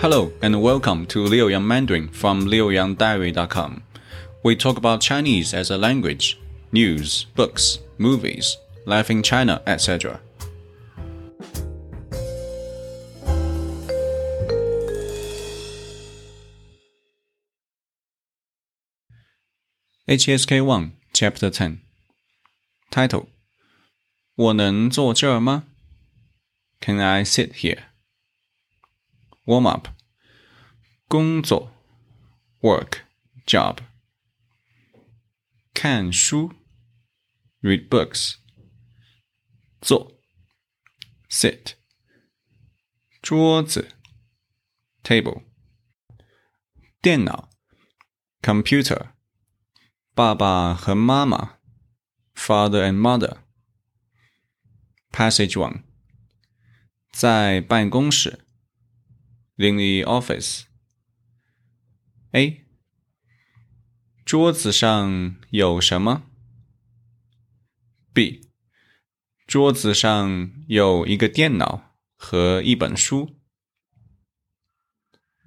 Hello and welcome to Liu Yang Mandarin from liuyangdiary.com. We talk about Chinese as a language, news, books, movies, life in China, etc. HSK 1 Chapter 10 Title 我能坐这儿吗 Can I sit here? Warm up 工作 Work Job 看书 Read books 坐 Sit 桌子 Table 电脑 Computer 爸爸和妈妈，father and mother。Passage one，在办公室 ，in the office。A，桌子上有什么？B，桌子上有一个电脑和一本书。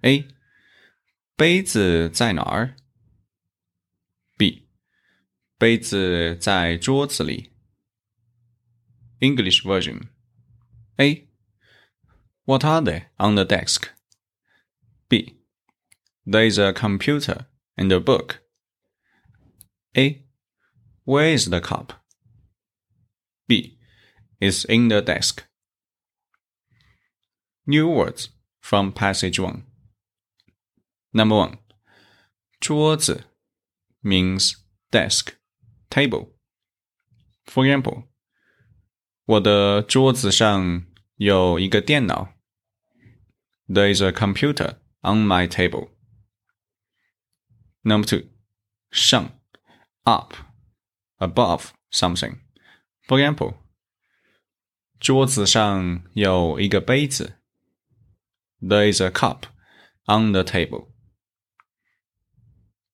A，杯子在哪儿？B，杯子在桌子里。English version. A. What are they on the desk? B. There is a computer and a book. A. Where is the cup? B. Is in the desk. New words from passage 1. Number 1. 桌子 means desk, table. For example, 我的桌子上有一个电脑。There is a computer on my table. Number two, 上 up, above something. For example, 桌子上有一个杯子。There is a cup on the table.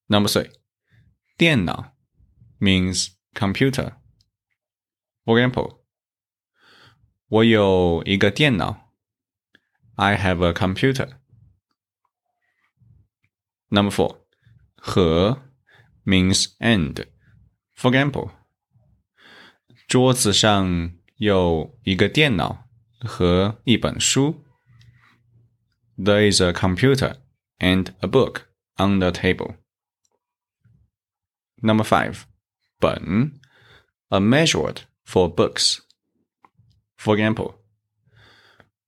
Number three, 电脑 means computer. For example, 我有一个电脑。I have a computer. Number four, 和 means and. For example, 桌子上有一个电脑和一本书。There is a computer and a book on the table. Number five, 本 a measure word for books. For example,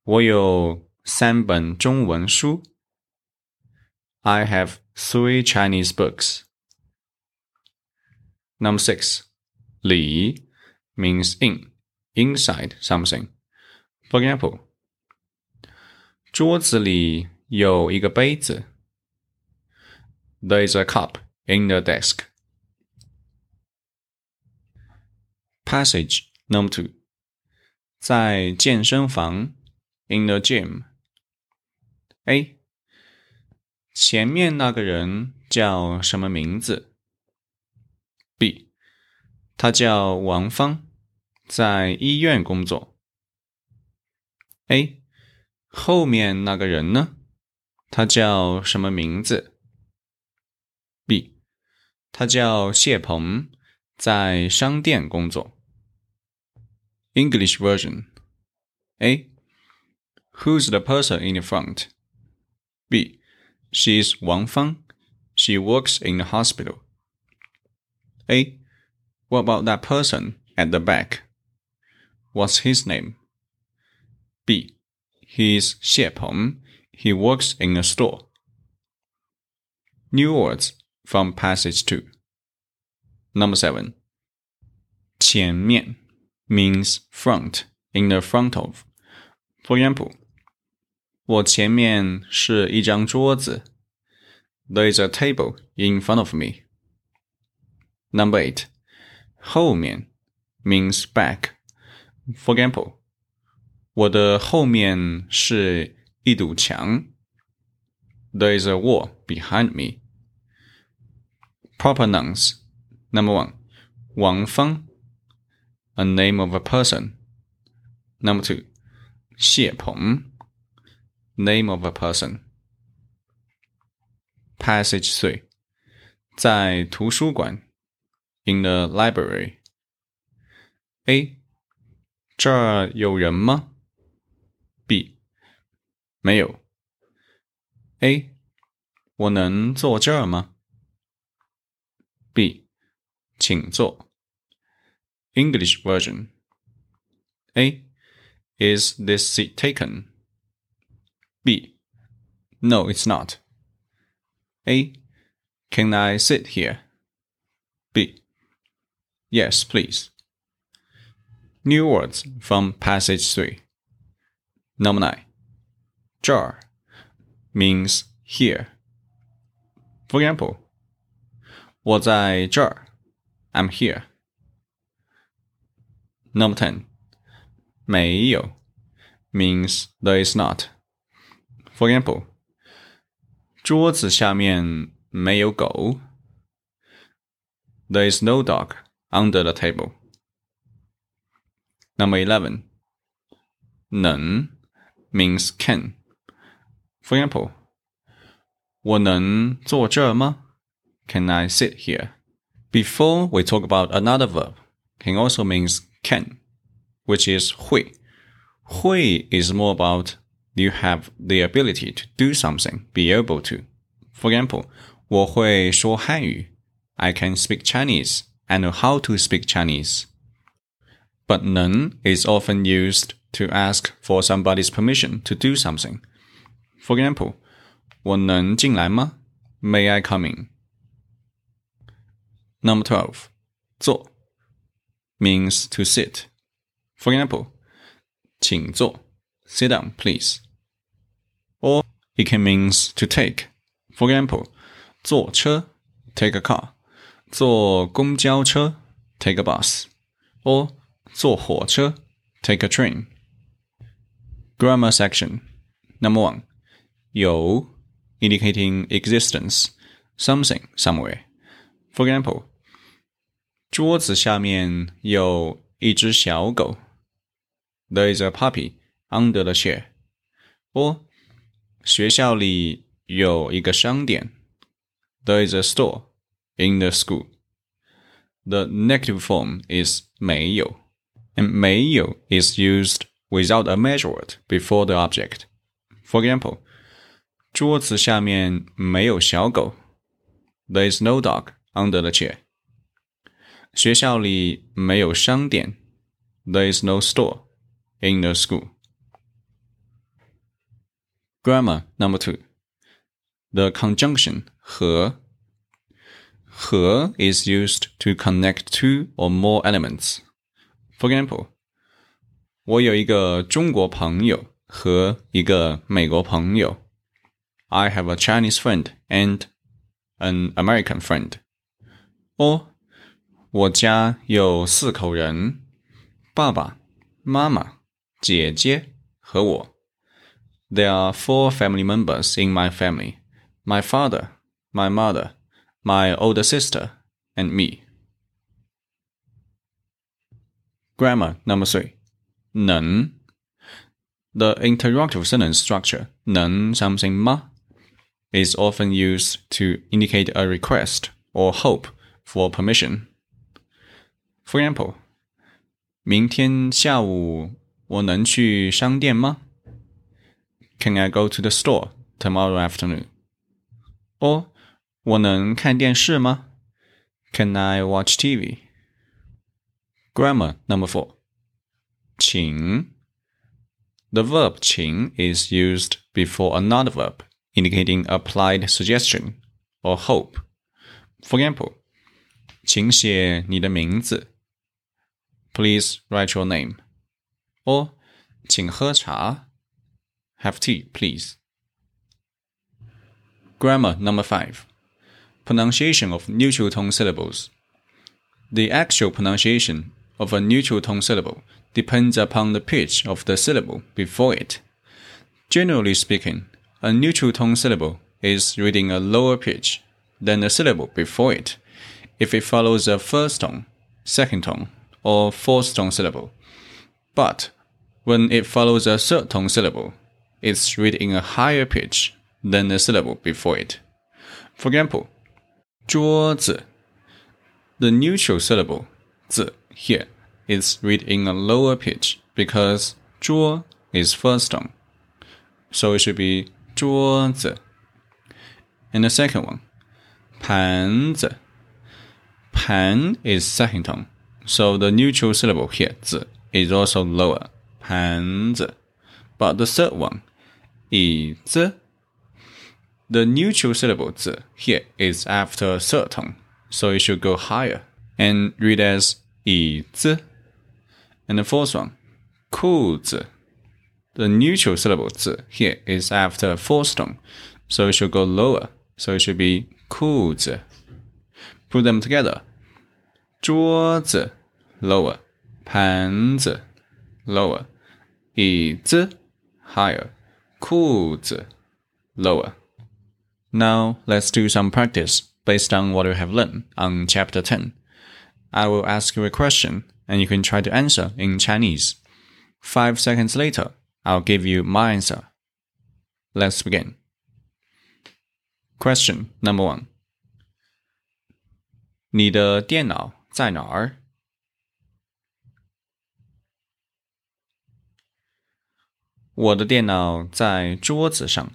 我有三本中文书。I have three Chinese books. Number six, 里 means in, inside something. For example, 桌子里有一个杯子。There is a cup in the desk. Passage number two. 在健身房，in the gym。A， 前面那个人叫什么名字？B，他叫王芳，在医院工作。A，后面那个人呢？他叫什么名字？B，他叫谢鹏，在商店工作。English version. A. Who's the person in the front？B B. She's Wang Fang. She works in the hospital. A. What about that person at the back? What's his name? B. He's Xie Peng. He works in a store. New words from passage 2. Number 7. 前面 means front in the front of. For example, 我前面是一张桌子。 There is a table in front of me. Number eight, 后面 means back. For example, 我的后面是一堵墙。There is a wall behind me. Proper nouns. Number one, 王芳 a name of a person. Number two, 谢鹏 name of a person. Passage Three，在图书馆，in the library。A，这儿有人吗？B，没有。A，我能坐这儿吗？B，请坐。English version. A. Is this seat taken? B. No, it's not. A. Can I sit here? B. Yes, please. New words from passage 3. Number 9. 这儿 means here. For example, 我在这儿, I'm here. Number 10. 没有 means there is not. For example, 桌子下面没有狗。There is no dog under the table. Number 11. 能 means can. For example, 我能坐这儿吗? Can I sit here? Before we talk about another verb, can also means can, which is 会.会 is more about you have the ability to do something, be able to. For example, 我会说汉语. I can speak Chinese. I know how to speak Chinese. But 能 is often used to ask for somebody's permission to do something. For example, 我能进来吗? May I come in? Number 12. 坐 means to sit. For example, 请坐 sit down please. Or it can means to take. For example, 坐车 take a car. 坐公交车 take a bus. Or 坐火车 take a train. Grammar section. Number one. 有 indicating existence, something somewhere. For example, 桌子下面有一只小狗。There is a puppy under the chair. Or 学校里有一个商店。There is a store in the school. The negative form is 没有, and 没有 is used without a measure word before the object. For example, 桌子下面没有小狗。There is no dog under the chair. 学校里没有商店。There is no store in the school. Grammar number two. The conjunction 和和 is used to connect two or more elements. For example, 我有一个中国朋友和一个美国朋友。I have a Chinese friend and an American friend. Or 我家有四口人，爸爸妈妈、姐姐和我。 There are four family members in my family: my father, my mother, my older sister, and me. Grammar number three. 能 The interrogative sentence structure 能 something 吗 is often used to indicate a request or hope for permission. For example, 明天下午我能去商店吗 ？Can I go to the store tomorrow afternoon? Or 我能看电视吗？Can I watch TV? Grammar number four. 请 The verb 请 is used before another verb, indicating applied suggestion or hope. For example, 请写你的名字 Please write your name. Or 请喝茶 have tea, please. Grammar number 5. Pronunciation of neutral tone syllables. The actual pronunciation of a neutral tone syllable depends upon the pitch of the syllable before it. Generally speaking, a neutral tone syllable is reading a lower pitch than the syllable before it if it follows a first tone, second tone, or fourth tone syllable. But when it follows a third tone syllable, it's read in a higher pitch than the syllable before it. For example, 桌子 the neutral syllable 字 here is read in a lower pitch because 桌 is first tone. So it should be 桌子. And the second one, 盘子 pan is second tone. So the neutral syllable here 字 is also lower. 盘子. But the third one, 椅子 the neutral syllable 字 here is after third tone so it should go higher and read as 椅子. And the fourth one, 裤子. The neutral syllable 字 here is after fourth tone, so it should go lower. So it should be 裤子. Put them together. 桌子 lower, 盘子 lower, 椅子 higher, 裤子, lower. Now let's do some practice based on what we have learned on chapter 10. I will ask you a question and you can try to answer in Chinese. Five seconds later, I'll give you my answer. Let's begin. Question number one. 你的电脑在哪儿？我的电脑在桌子上。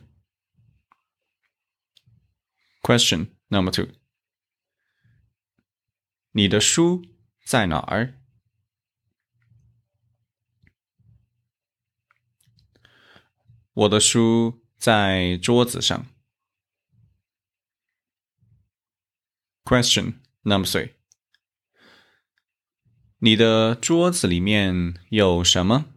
Question Number two，你的书在哪儿？我的书在桌子上。Question number three，你的桌子里面有什么？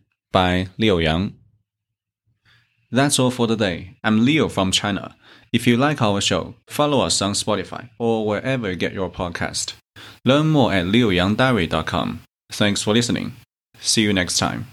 by Liu Yang. That's all for today. I'm Leo from China. If you like our show, follow us on Spotify or wherever you get your podcast. Learn more at liuyangdiary.com. Thanks for listening. See you next time.